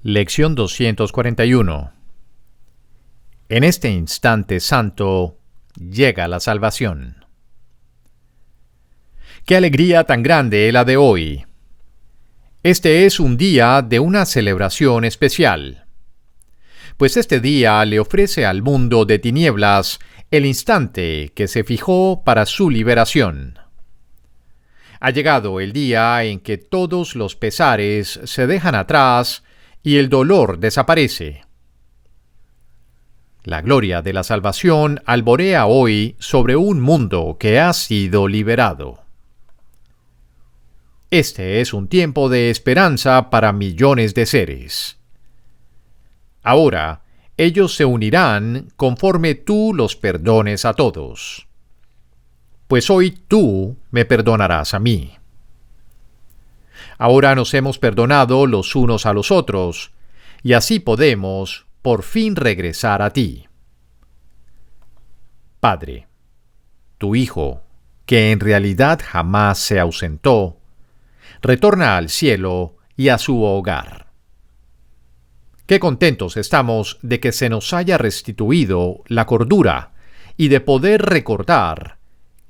Lección 241 En este instante santo llega la salvación. Qué alegría tan grande la de hoy. Este es un día de una celebración especial, pues este día le ofrece al mundo de tinieblas el instante que se fijó para su liberación. Ha llegado el día en que todos los pesares se dejan atrás y el dolor desaparece. La gloria de la salvación alborea hoy sobre un mundo que ha sido liberado. Este es un tiempo de esperanza para millones de seres. Ahora, ellos se unirán conforme tú los perdones a todos pues hoy tú me perdonarás a mí. Ahora nos hemos perdonado los unos a los otros, y así podemos por fin regresar a ti. Padre, tu Hijo, que en realidad jamás se ausentó, retorna al cielo y a su hogar. Qué contentos estamos de que se nos haya restituido la cordura y de poder recordar